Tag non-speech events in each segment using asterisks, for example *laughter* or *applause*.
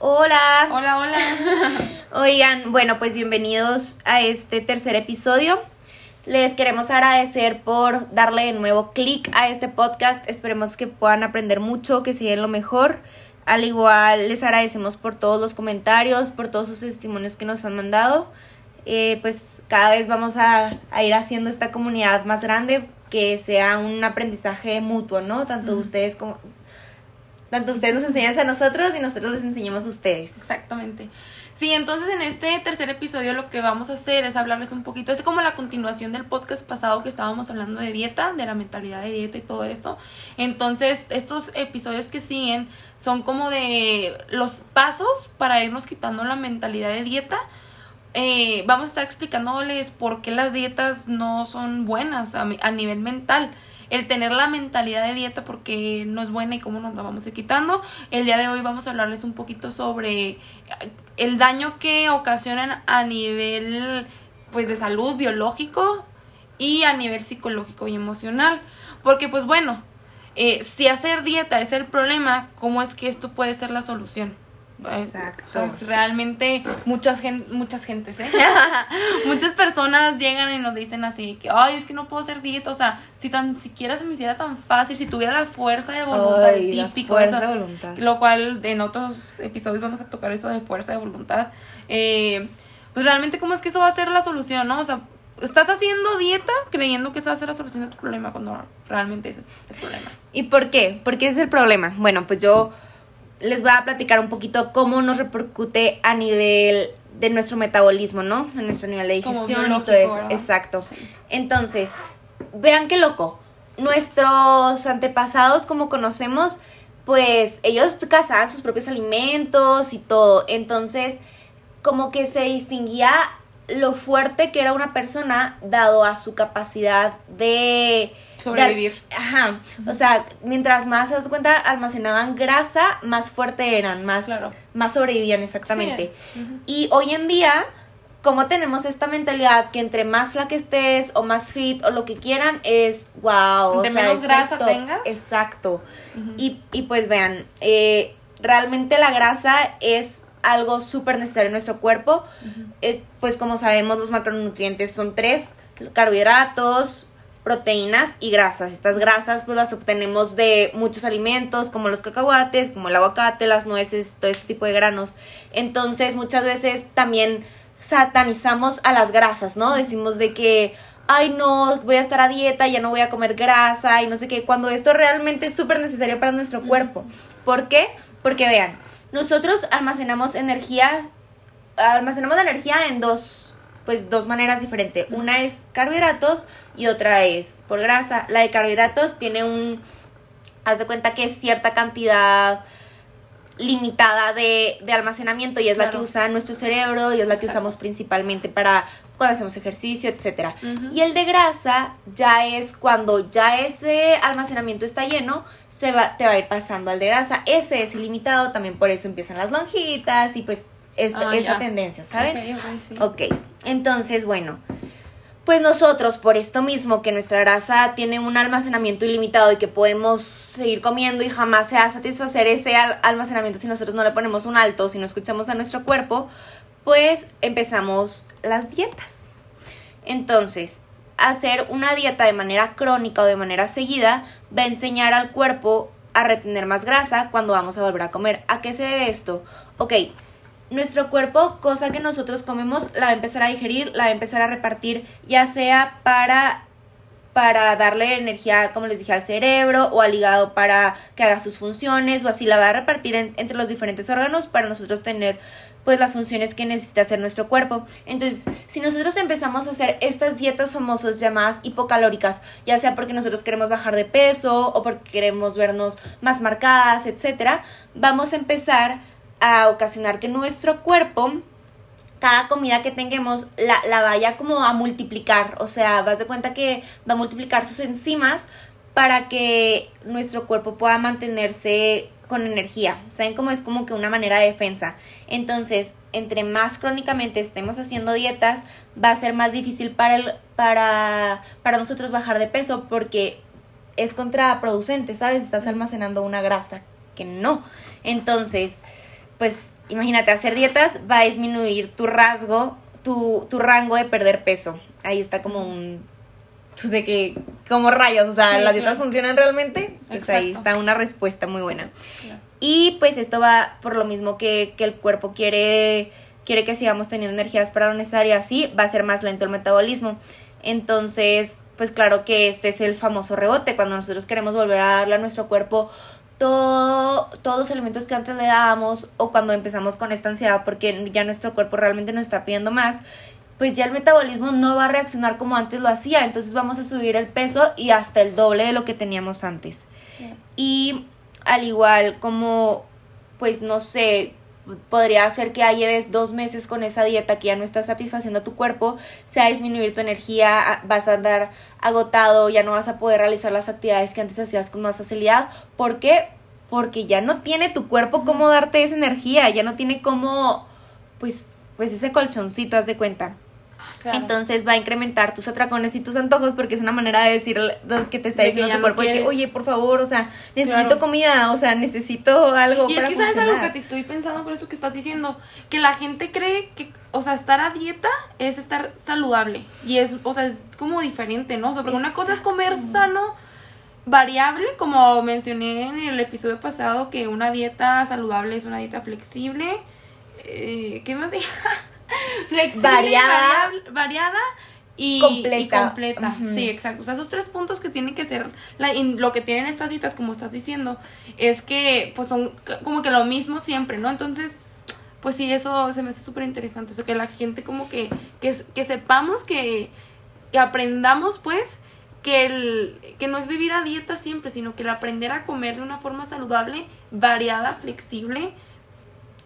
Hola. Hola, hola. *laughs* Oigan, bueno, pues bienvenidos a este tercer episodio. Les queremos agradecer por darle de nuevo clic a este podcast. Esperemos que puedan aprender mucho, que sigan lo mejor. Al igual les agradecemos por todos los comentarios, por todos sus testimonios que nos han mandado. Eh, pues cada vez vamos a, a, ir haciendo esta comunidad más grande, que sea un aprendizaje mutuo, ¿no? Tanto ustedes como... Tanto ustedes nos enseñan a nosotros y nosotros les enseñamos a ustedes. Exactamente. Sí, entonces en este tercer episodio lo que vamos a hacer es hablarles un poquito, es como la continuación del podcast pasado que estábamos hablando de dieta, de la mentalidad de dieta y todo esto. Entonces, estos episodios que siguen son como de los pasos para irnos quitando la mentalidad de dieta. Eh, vamos a estar explicándoles por qué las dietas no son buenas a, a nivel mental el tener la mentalidad de dieta porque no es buena y cómo nos la vamos a ir quitando. El día de hoy vamos a hablarles un poquito sobre el daño que ocasionan a nivel pues de salud biológico y a nivel psicológico y emocional. Porque pues bueno, eh, si hacer dieta es el problema, ¿cómo es que esto puede ser la solución? Exacto. realmente muchas gen muchas gentes, ¿eh? *laughs* muchas personas llegan y nos dicen así que, ay, es que no puedo hacer dieta, o sea, si tan siquiera se me hiciera tan fácil, si tuviera la fuerza de voluntad típico, fuerza de voluntad. lo cual en otros episodios vamos a tocar eso de fuerza de voluntad, eh, pues realmente cómo es que eso va a ser la solución, ¿no? O sea, estás haciendo dieta creyendo que esa va a ser la solución de tu problema cuando realmente ese es el problema. ¿Y por qué? ¿Por qué es el problema? Bueno, pues yo les voy a platicar un poquito cómo nos repercute a nivel de nuestro metabolismo, ¿no? A nuestro nivel de digestión y todo eso. Exacto. Entonces, vean qué loco. Nuestros antepasados, como conocemos, pues ellos cazaban sus propios alimentos y todo. Entonces, como que se distinguía lo fuerte que era una persona dado a su capacidad de sobrevivir. ajá. O sea, mientras más se das cuenta almacenaban grasa, más fuerte eran, más, más sobrevivían exactamente. Y hoy en día, como tenemos esta mentalidad que entre más flaca estés o más fit o lo que quieran, es wow. Menos grasa tengas. Exacto. y, y, pues vean, eh, realmente la grasa es algo súper necesario en nuestro cuerpo. Eh, pues como sabemos, los macronutrientes son tres, carbohidratos, proteínas y grasas. Estas grasas pues las obtenemos de muchos alimentos como los cacahuates, como el aguacate, las nueces, todo este tipo de granos. Entonces muchas veces también satanizamos a las grasas, ¿no? Decimos de que, ay no, voy a estar a dieta, ya no voy a comer grasa y no sé qué, cuando esto realmente es súper necesario para nuestro cuerpo. ¿Por qué? Porque vean, nosotros almacenamos energías, almacenamos la energía en dos, pues dos maneras diferentes. Una es carbohidratos y otra es por grasa. La de carbohidratos tiene un, haz de cuenta que es cierta cantidad limitada de, de almacenamiento y es la que usa nuestro cerebro y es la que usamos principalmente para cuando hacemos ejercicio, etcétera. Y el de grasa ya es cuando ya ese almacenamiento está lleno, se va, te va a ir pasando al de grasa. Ese es ilimitado, también por eso empiezan las lonjitas y pues ah, esa tendencia, ¿saben? ok, entonces bueno, pues nosotros por esto mismo que nuestra grasa tiene un almacenamiento ilimitado y que podemos seguir comiendo y jamás se va a satisfacer ese almacenamiento si nosotros no le ponemos un alto, si no escuchamos a nuestro cuerpo, pues empezamos las dietas. Entonces, hacer una dieta de manera crónica o de manera seguida va a enseñar al cuerpo a retener más grasa cuando vamos a volver a comer. ¿A qué se debe esto? Ok, nuestro cuerpo, cosa que nosotros comemos, la va a empezar a digerir, la va a empezar a repartir, ya sea para para darle energía, como les dije, al cerebro o al hígado para que haga sus funciones o así la va a repartir entre los diferentes órganos para nosotros tener pues las funciones que necesita hacer nuestro cuerpo. Entonces, si nosotros empezamos a hacer estas dietas famosas llamadas hipocalóricas, ya sea porque nosotros queremos bajar de peso o porque queremos vernos más marcadas, etcétera, vamos a empezar a ocasionar que nuestro cuerpo cada comida que tengamos la, la, vaya como a multiplicar. O sea, vas de cuenta que va a multiplicar sus enzimas para que nuestro cuerpo pueda mantenerse con energía. ¿Saben cómo es como que una manera de defensa? Entonces, entre más crónicamente estemos haciendo dietas, va a ser más difícil para, el, para, para nosotros bajar de peso porque es contraproducente, ¿sabes? Estás almacenando una grasa que no. Entonces, pues imagínate, hacer dietas va a disminuir tu rasgo, tu, tu rango de perder peso. Ahí está como un de que como rayos, o sea, Sí, las dietas claro. funcionan realmente, pues ahí Exacto. está una respuesta muy buena. Claro. Y pues esto va por lo mismo que, que el cuerpo quiere, quiere que sigamos teniendo energías para lo necesario, así va a ser más lento el metabolismo. Entonces, pues claro que este es el famoso rebote, cuando nosotros queremos volver a darle a nuestro cuerpo todo, todos los elementos que antes le dábamos o cuando empezamos con esta ansiedad porque ya nuestro cuerpo realmente nos está pidiendo más, pues ya el metabolismo no va a reaccionar como antes lo hacía, entonces vamos a subir el peso y hasta el doble de lo que teníamos antes. Y al igual como, pues no sé, podría ser que ya lleves dos meses con esa dieta que ya no está satisfaciendo a tu cuerpo, se va a disminuir tu energía, vas a andar agotado, ya no vas a poder realizar las actividades que antes hacías con más facilidad. ¿Por qué? Porque ya no tiene tu cuerpo cómo darte esa energía, ya no tiene cómo, pues, pues ese colchoncito, haz de cuenta. Claro. Entonces va a incrementar tus atracones y tus antojos porque es una manera de decir lo que te está De diciendo tu cuerpo que, oye, por favor, o sea, necesito Claro. comida, o sea, necesito algo Y es que sabes algo funcionar. que te estoy pensando con esto que estás diciendo, que la gente cree que, o sea, estar a dieta es estar saludable y es, o sea, es como diferente, ¿no? O sea, porque una cosa es comer sano, variable, como mencioné en el episodio pasado, que una dieta saludable es una dieta flexible, eh, ¿qué más dije? *laughs* flexible, Variada. variada y Completa. y completa. Sí, exacto. O sea, esos tres puntos que tienen que ser, la, lo que tienen estas citas, como estás diciendo, es que pues son como que lo mismo siempre, ¿no? Entonces, pues sí, eso se me hace súper interesante. O sea, que la gente como que, que, que sepamos que, que aprendamos pues que, el, que no es vivir a dieta siempre, sino que el aprender a comer de una forma saludable, variada, flexible,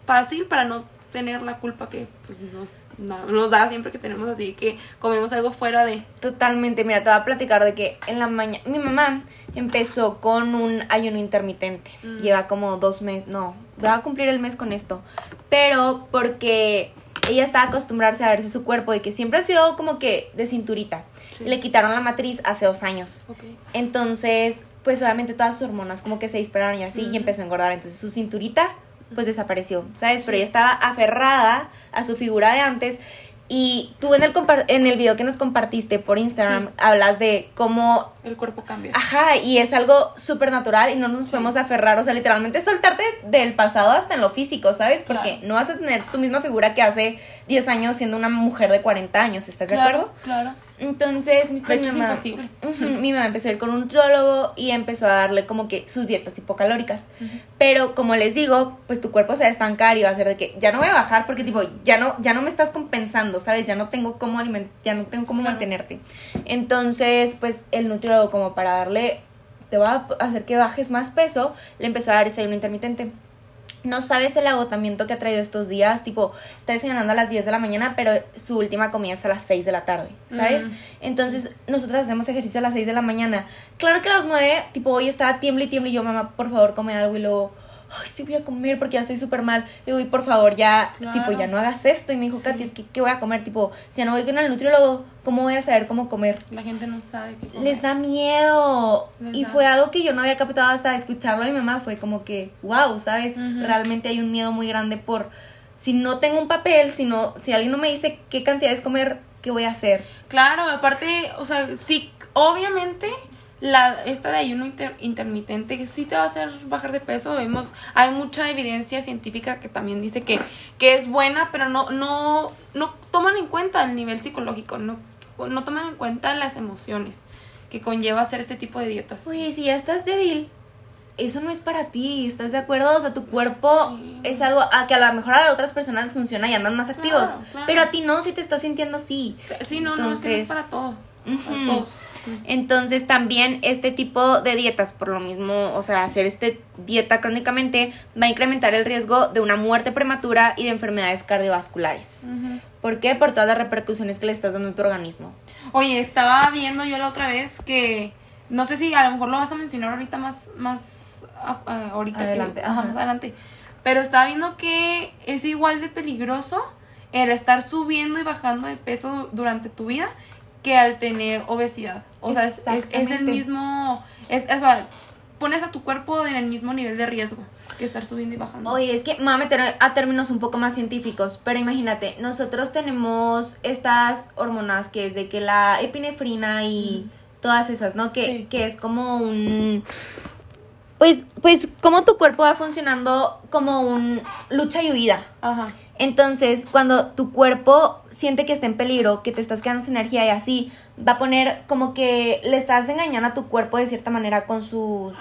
fácil para no tener la culpa que pues nos, no- nos da siempre que tenemos así que comemos algo fuera de. Totalmente, mira, te voy a platicar de que en la mañana, mi mamá empezó con un ayuno intermitente, Mm. lleva como dos meses, no, va a cumplir el mes con esto, pero porque ella estaba acostumbrarse a verse su cuerpo de que siempre ha sido como que de cinturita, Sí. le quitaron la matriz hace dos años, entonces pues obviamente todas sus hormonas como que se dispararon y así y empezó a engordar, entonces su cinturita pues desapareció, ¿sabes? Pero ella estaba aferrada a su figura de antes y tú en el, en el video que nos compartiste por Instagram Sí. hablas de cómo, el cuerpo cambia. ajá, y es algo súper natural y no nos Sí. podemos aferrar, o sea, literalmente soltarte del pasado hasta en lo físico, ¿sabes? Porque Claro. no vas a tener tu misma figura que hace 10 años siendo una mujer de 40 años, ¿estás de acuerdo? claro. Entonces, mi, De pues, mi es mamá, imposible. *laughs* Mi mamá empezó a ir con un nutriólogo y empezó a darle como que sus dietas hipocalóricas. Pero como les digo, pues tu cuerpo se va a estancar y va a ser de que ya no voy a bajar porque tipo, ya no, ya no me estás compensando, ¿sabes? Ya no tengo cómo aliment ya no tengo cómo Claro. mantenerte. Entonces, pues el nutriólogo como para darle, te va a hacer que bajes más peso, le empezó a dar este ayuno intermitente. No sabes el agotamiento que ha traído estos días, tipo, está desayunando a las 10 de la mañana, pero su última comida es a las 6 de la tarde, ¿sabes? Entonces, nosotras hacemos ejercicio a las 6 de la mañana. Claro que a las 9, tipo, hoy estaba tiemble y tiemble y yo, mamá, por favor, come algo y luego, ay, sí voy a comer porque ya estoy súper mal. Le digo, y por favor, ya, Claro. tipo, ya no hagas esto. Y me dijo, Sí. Katy, es que, ¿qué voy a comer? Tipo, si ya no voy con el nutriólogo, ¿cómo voy a saber cómo comer? La gente no sabe qué comer. Les da miedo. Les y da. fue algo que yo no había captado hasta escucharlo de mi mamá. Fue como que, wow, ¿sabes? Realmente hay un miedo muy grande por si no tengo un papel, si, no, si alguien no me dice qué cantidades comer, ¿qué voy a hacer? Claro, aparte, o sea, sí, obviamente la esta de ayuno inter- intermitente que sí te va a hacer bajar de peso. Vemos, hay mucha evidencia científica que también dice que, que es buena, pero no, no, no toman en cuenta el nivel psicológico, no, no toman en cuenta las emociones que conlleva hacer este tipo de dietas. Oye, si ya estás débil, eso no es para ti, ¿estás de acuerdo? O sea, tu cuerpo Sí. es algo a que a lo mejor a otras personas funciona y andan más activos. Claro, claro. Pero a ti no, si te estás sintiendo así. Sí, no, no, es que no es Entonces, para todo. Entonces también este tipo de dietas, por lo mismo, o sea, hacer este dieta crónicamente va a incrementar el riesgo de una muerte prematura y de enfermedades cardiovasculares. ¿Por qué? Por todas las repercusiones que le estás dando a tu organismo. Oye, estaba viendo yo la otra vez que no sé si a lo mejor lo vas a mencionar ahorita más más ah, ah, ahorita Adelante, ajá. más adelante. Pero estaba viendo que es igual de peligroso el estar subiendo y bajando de peso durante tu vida que al tener obesidad. O sea, es, es- el mismo es, es- o sea, pones a tu cuerpo en el mismo nivel de riesgo que estar subiendo y bajando. Oye, es que me voy a meter a términos un poco más científicos, pero imagínate, nosotros tenemos estas hormonas que es de que la epinefrina y todas esas, ¿no? Que, Sí. que es como un... Pues, pues, como tu cuerpo va funcionando como un lucha y huida. Ajá. Entonces, cuando tu cuerpo siente que está en peligro, que te estás quedando sin energía y así, va a poner como que le estás engañando a tu cuerpo de cierta manera con sus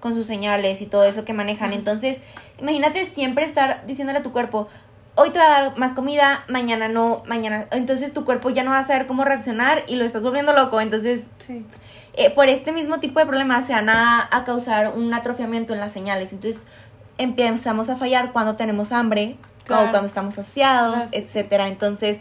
con sus señales y todo eso que manejan. Entonces, imagínate siempre estar diciéndole a tu cuerpo, hoy te voy a dar más comida, mañana no, mañana. Entonces tu cuerpo ya no va a saber cómo reaccionar y lo estás volviendo loco. Entonces, Sí. eh, por este mismo tipo de problemas se van a, a causar un atrofiamiento en las señales. Entonces empezamos a fallar cuando tenemos hambre Claro. o cuando estamos saciados, Las- etcétera. Entonces,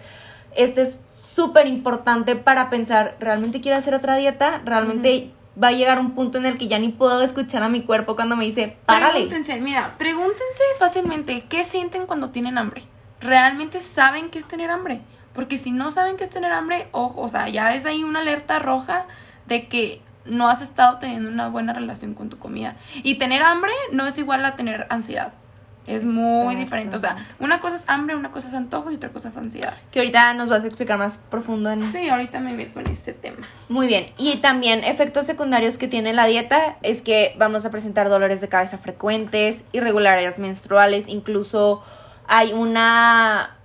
este es súper importante para pensar, ¿realmente quiero hacer otra dieta? ¿Realmente va a llegar un punto en el que ya ni puedo escuchar a mi cuerpo cuando me dice, párale? Pregúntense, mira, pregúntense fácilmente qué sienten cuando tienen hambre. ¿Realmente saben qué es tener hambre? Porque si no saben qué es tener hambre, ojo, o sea, ya es ahí una alerta roja de que no has estado teniendo una buena relación con tu comida. Y tener hambre no es igual a tener ansiedad. Es muy diferente. O sea, una cosa es hambre, una cosa es antojo y otra cosa es ansiedad. Que ahorita nos vas a explicar más profundo en Sí, ahorita me meto en este tema. Muy bien, y también efectos secundarios que tiene la dieta es que vamos a presentar dolores de cabeza frecuentes, irregularidades menstruales, incluso hay una,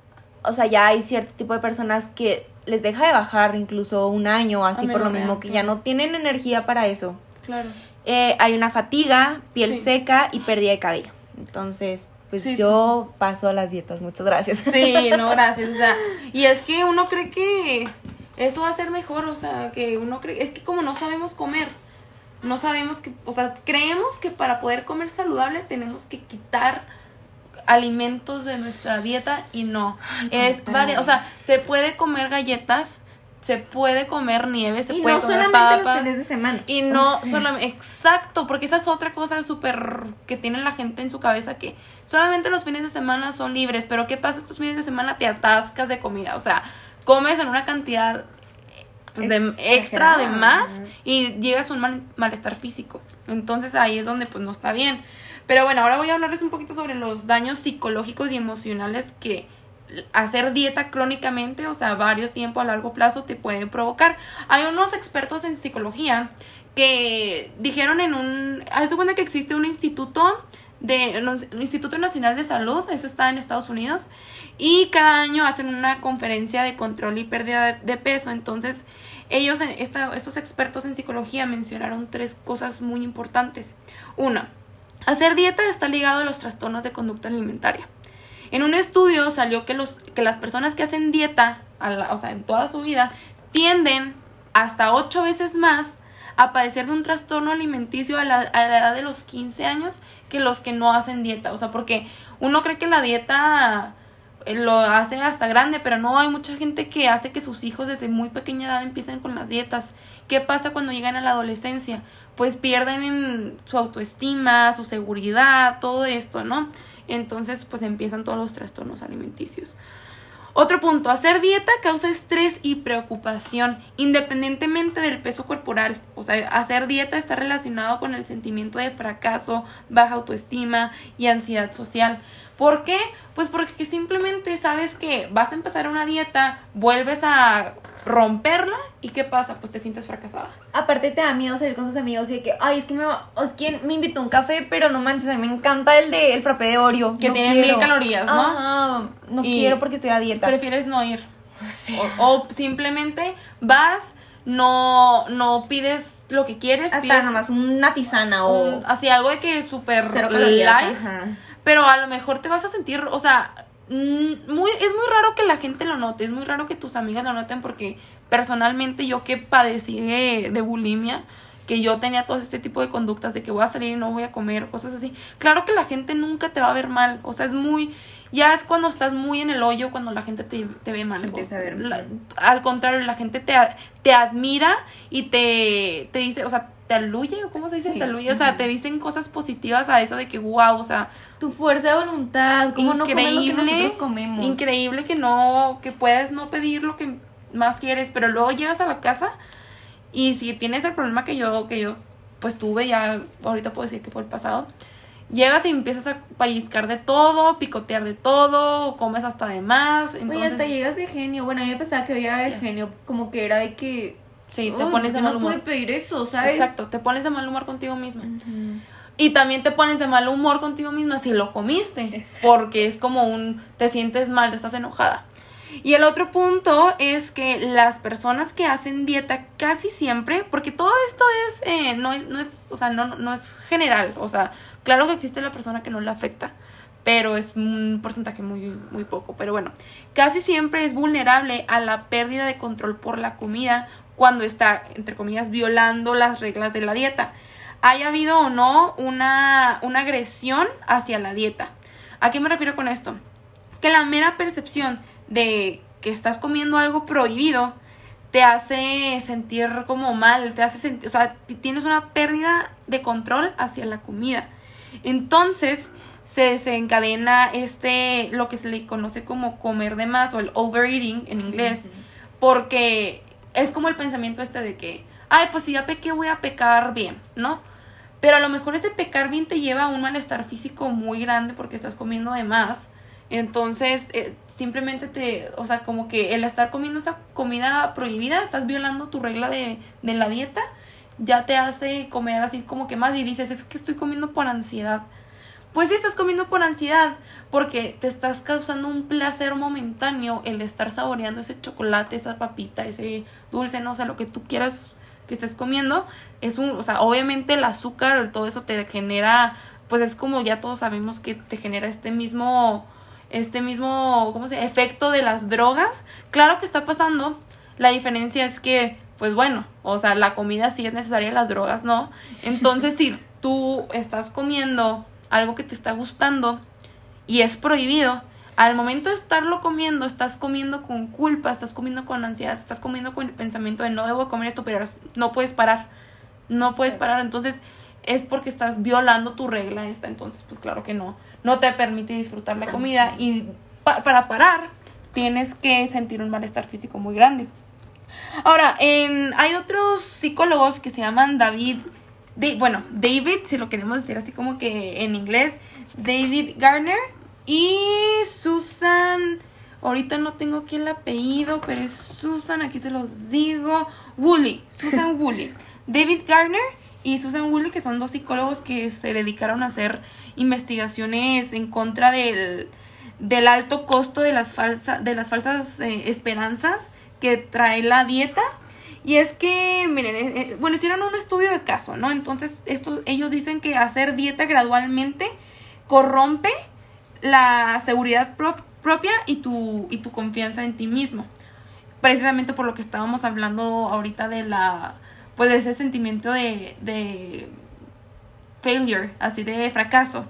o sea, ya hay cierto tipo de personas que les deja de bajar incluso un año, así por lo mismo que ya no tienen energía para eso. Claro. Eh, hay una fatiga, piel Sí. seca y pérdida de cabello. Entonces, pues Sí. yo paso a las dietas, muchas gracias. Sí, no, gracias. O sea, y es que uno cree que eso va a ser mejor, o sea, que uno cree, es que como no sabemos comer, no sabemos que, o sea, creemos que para poder comer saludable tenemos que quitar alimentos de nuestra dieta y no. es vari- o sea, se puede comer galletas, se puede comer nieve, se y puede no comer solamente los fines de semana. Y no O sea, solamente, exacto, porque esa es otra cosa súper que tiene la gente en su cabeza que solamente los fines de semana son libres, pero ¿qué pasa estos fines de semana? Te atascas de comida, o sea, comes en una cantidad pues, de extra de más y llegas a un mal- malestar físico. Entonces ahí es donde pues no está bien. Pero bueno, ahora voy a hablarles un poquito sobre los daños psicológicos y emocionales que hacer dieta crónicamente, o sea, varios tiempo a largo plazo te puede provocar. Hay unos expertos en psicología que dijeron en un, haz cuenta que existe un instituto de un Instituto Nacional de Salud, eso está en Estados Unidos, y cada año hacen una conferencia de control y pérdida de, peso. Entonces, ellos, estos expertos en psicología mencionaron tres cosas muy importantes. Una, hacer dieta está ligado a los trastornos de conducta alimentaria. En un estudio salió que, los, que las personas que hacen dieta, o sea, en toda su vida, tienden hasta ocho veces más a padecer de un trastorno alimenticio a la, a la edad de los 15 años que los que no hacen dieta. O sea, porque uno cree que la dieta eh, lo hace hasta grande, pero no, hay mucha gente que hace que sus hijos desde muy pequeña edad empiecen con las dietas. ¿Qué pasa cuando llegan a la adolescencia? Pues pierden su autoestima, su seguridad, todo esto, ¿no? Entonces, pues empiezan todos los trastornos alimenticios. Otro punto, hacer dieta causa estrés y preocupación, independientemente del peso corporal. O sea, hacer dieta está relacionado con el sentimiento de fracaso, baja autoestima y ansiedad social. ¿Por qué? Pues porque simplemente sabes que vas a empezar una dieta, vuelves a romperla y ¿qué pasa? Pues te sientes fracasada. Aparte te da miedo salir con tus amigos y de que, ay, es que me, va- es que me invitó a un café, pero no manches, a mí me encanta el de el frappé de Oreo. Que no tiene mil calorías, ¿no? Ajá, no Y quiero porque estoy a dieta. Prefieres no ir. O sea, O, o simplemente vas, no, no pides lo que quieres, hasta pides nomás una tisana o un- así algo de que es súper light, ajá. pero a lo mejor te vas a sentir, o sea, muy, es muy raro que la gente lo note, es muy raro que tus amigas lo noten porque personalmente yo que padecí de, de bulimia, que yo tenía todo este tipo de conductas de que voy a salir y no voy a comer, cosas así. Claro que la gente nunca te va a ver mal, o sea, es muy, ya es cuando estás muy en el hoyo, cuando la gente te, te ve mal. Empieza a ver La- mal. al contrario, la gente te, te admira y te, te dice, o sea, te aluye, ¿o cómo se dice? Sí. Te aluye, o sea, te dicen cosas positivas a eso de que, wow, o sea, Tu fuerza de voluntad, cómo no comer lo que increíble, nosotros comemos. increíble que no, que puedes no pedir lo que más quieres, pero luego llegas a la casa y si tienes el problema que yo, que yo pues tuve, ya ahorita puedo decir que fue el pasado. Llegas y empiezas a pellizcar de todo, picotear de todo, comes hasta de más. Oye, Entonces, hasta llegas de genio. Bueno, a mí me pensaba que había el genio como que era de que... sí, te "Uy, pones de no mal humor. pude pedir eso, ¿sabes? Exacto, te pones de mal humor contigo misma. Y también te pones de mal humor contigo misma si lo comiste. Exacto. Porque es como un, te sientes mal, te estás enojada. Y el otro punto es que las personas que hacen dieta casi siempre, porque todo esto es, eh, no es, no es, o sea, no, no es general, o sea, claro que existe la persona que no le afecta, pero es un porcentaje muy, muy poco. Pero bueno, casi siempre es vulnerable a la pérdida de control por la comida cuando está, entre comillas, violando las reglas de la dieta. Haya habido o no una, una agresión hacia la dieta. ¿A qué me refiero con esto? Es que la mera percepción de que estás comiendo algo prohibido te hace sentir como mal, te hace sentir, o sea, tienes una pérdida de control hacia la comida. Entonces se desencadena este, lo que se le conoce como comer de más o el overeating en inglés, porque es como el pensamiento este de que, ay, pues si ya pequé voy a pecar bien, ¿no? Pero a lo mejor ese pecar bien te lleva a un malestar físico muy grande porque estás comiendo de más. Entonces, eh, simplemente te, o sea, como que el estar comiendo esa comida prohibida, estás violando tu regla de, de la dieta, ya te hace comer así como que más y dices, es que estoy comiendo por ansiedad. Pues sí, estás comiendo por ansiedad, porque te estás causando un placer momentáneo el estar saboreando ese chocolate, esa papita, ese dulce, no sé, lo que tú quieras que estés comiendo. Es un, o sea, obviamente el azúcar, todo eso te genera, pues es como ya todos sabemos que te genera este mismo, este mismo, ¿cómo se? Efecto de las drogas. Claro que está pasando. La diferencia es que, pues bueno, o sea, la comida sí es necesaria, las drogas no. Entonces, si tú estás comiendo algo que te está gustando y es prohibido, al momento de estarlo comiendo, estás comiendo con culpa, estás comiendo con ansiedad, estás comiendo con el pensamiento de no debo comer esto, pero no puedes parar. No puedes parar. Entonces, es porque estás violando tu regla esta. Entonces, pues claro que no. No te permite disfrutar la comida. Y pa- para parar, tienes que sentir un malestar físico muy grande. Ahora, en, hay otros psicólogos que se llaman David, de, bueno, David, si lo queremos decir así como que en inglés, David Garner y Susan, ahorita no tengo aquí el apellido, pero es Susan, aquí se los digo, Woolley, Susan *laughs* Woolley. David Garner y Susan Woolley, que son dos psicólogos que se dedicaron a hacer investigaciones en contra del, del alto costo de las, falsa, de las falsas eh, esperanzas que trae la dieta. Y es que, miren, eh, eh, bueno, hicieron un estudio de caso, ¿no? Entonces, esto, ellos dicen que hacer dieta gradualmente corrompe la seguridad pro- propia y tu, y tu confianza en ti mismo. Precisamente por lo que estábamos hablando ahorita de la, pues de ese sentimiento de, de failure, así de fracaso.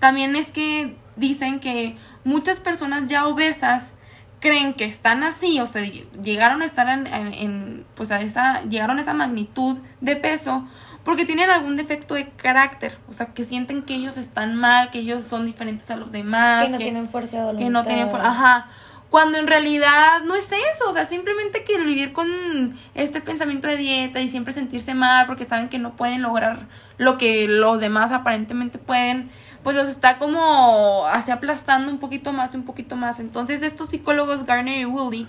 También es que dicen que muchas personas ya obesas creen que están así, o sea, llegaron a estar en, en- en, pues a esa, llegaron a esa magnitud de peso porque tienen algún defecto de carácter, o sea, que sienten que ellos están mal, que ellos son diferentes a los demás, que no tienen fuerza de voluntad. que no tienen fuerza, ajá. Cuando en realidad no es eso, o sea, simplemente que vivir con este pensamiento de dieta y siempre sentirse mal porque saben que no pueden lograr lo que los demás aparentemente pueden, pues los está como así aplastando un poquito más un poquito más. Entonces estos psicólogos Garner y Woolley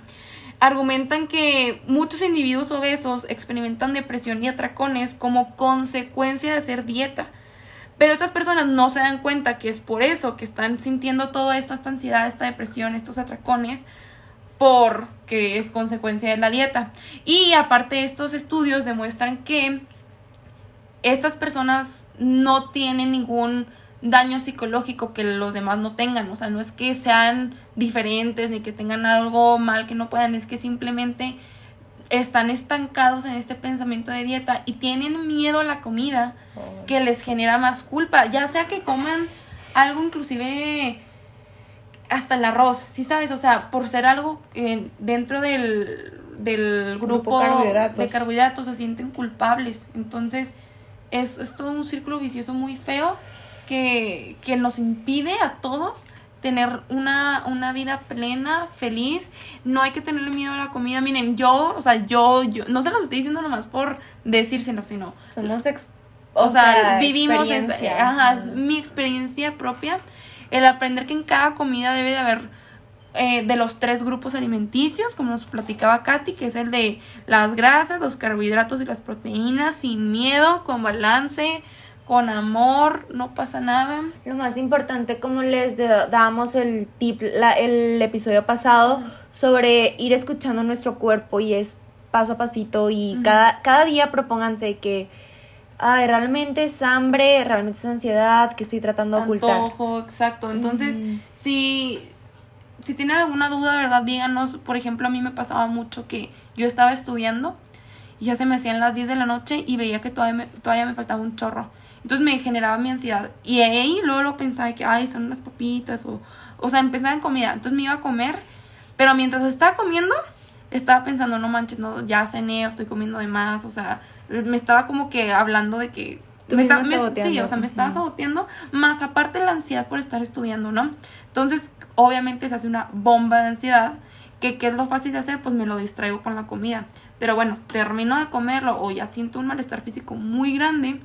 argumentan que muchos individuos obesos experimentan depresión y atracones como consecuencia de hacer dieta. Pero estas personas no se dan cuenta que es por eso que están sintiendo todo esto, esta ansiedad, esta depresión, estos atracones, porque es consecuencia de la dieta. Y aparte estos estudios demuestran que estas personas no tienen ningún daño psicológico que los demás no tengan. O sea, no es que sean diferentes ni que tengan algo mal que no puedan, es que simplemente están estancados en este pensamiento de dieta y tienen miedo a la comida que les genera más culpa, ya sea que coman algo inclusive hasta el arroz, ¿sí sabes? O sea, por ser algo eh, dentro del, del grupo, Grupo carbohidratos. de carbohidratos se sienten culpables. Entonces, es, es todo un círculo vicioso muy feo que, que nos impide a todos tener una, una vida plena, feliz. No hay que tenerle miedo a la comida. Miren, yo, o sea, yo, yo, no se los estoy diciendo nomás por decírselo, sino Somos expertos o, O sea, sea, vivimos esa- experiencia. ajá, es mi experiencia propia, el aprender que en cada comida debe de haber eh, de los tres grupos alimenticios, como nos platicaba Katy, que es el de las grasas, los carbohidratos y las proteínas, sin miedo, con balance, con amor, no pasa nada. Lo más importante, como les da- dábamos el tip la- el episodio pasado, sobre ir escuchando nuestro cuerpo y es paso a pasito y cada, cada día propónganse que ay, realmente es hambre, realmente es ansiedad que estoy tratando de ocultar. Antojo, exacto. Entonces, si, si tienen alguna duda, ¿verdad? Díganos. Por ejemplo, a mí me pasaba mucho que yo estaba estudiando y ya se me hacían las 10 de la noche y veía que todavía me, todavía me faltaba un chorro. Entonces me generaba mi ansiedad. Y ahí luego lo pensaba que, ay, son unas papitas o... O sea, empezaba en comida. Entonces me iba a comer. Pero mientras estaba comiendo, estaba pensando, no manches, no, ya cené estoy comiendo de más. O sea, me estaba como que hablando de que... Tú me estaba- sí, o sea, me estaba saboteando. Más aparte la ansiedad por estar estudiando, ¿no? Entonces, obviamente se hace una bomba de ansiedad. Que, ¿Qué es lo fácil de hacer? Pues me lo distraigo con la comida. Pero bueno, termino de comerlo o ya siento un malestar físico muy grande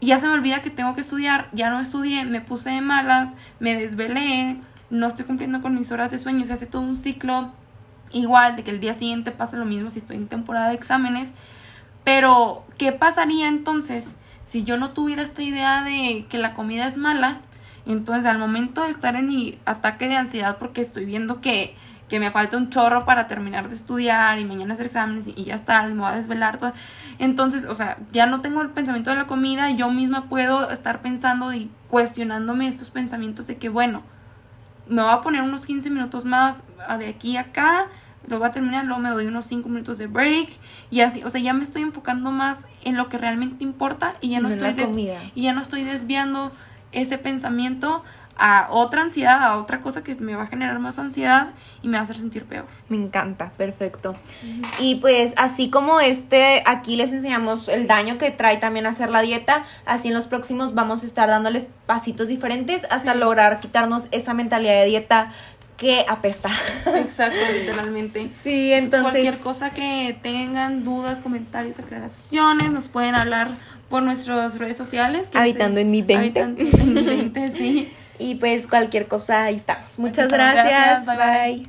y ya se me olvida que tengo que estudiar, ya no estudié, me puse de malas, me desvelé, no estoy cumpliendo con mis horas de sueño, se hace todo un ciclo igual de que el día siguiente pasa lo mismo si estoy en temporada de exámenes. Pero, ¿qué pasaría entonces si yo no tuviera esta idea de que la comida es mala? Entonces, al momento de estar en mi ataque de ansiedad porque estoy viendo que, que me falta un chorro para terminar de estudiar y mañana hacer exámenes y, y ya está, me voy a desvelar todo. Entonces, o sea, ya no tengo el pensamiento de la comida, yo misma puedo estar pensando y cuestionándome estos pensamientos de que, bueno, me voy a poner unos 15 minutos más de aquí a acá, lo voy a terminar, luego me doy unos 5 minutos de break y así, o sea, ya me estoy enfocando más en lo que realmente importa y ya no, estoy y ya no estoy desviando ese pensamiento a otra ansiedad, a otra cosa que me va a generar más ansiedad y me va a hacer sentir peor. Me encanta, perfecto. Y pues así como este, aquí les enseñamos el daño que trae también hacer la dieta, así en los próximos vamos a estar dándoles pasitos diferentes hasta lograr quitarnos esa mentalidad de dieta que apesta. Exacto, *laughs* literalmente. Sí, entonces Cualquier cosa que tengan, dudas, comentarios, aclaraciones, nos pueden hablar por nuestras redes sociales. que Habitando en mi 20. Habitando en mi 20, *laughs* sí. Y pues cualquier cosa ahí estamos. Muchas gracias. Gracias, bye, bye. bye.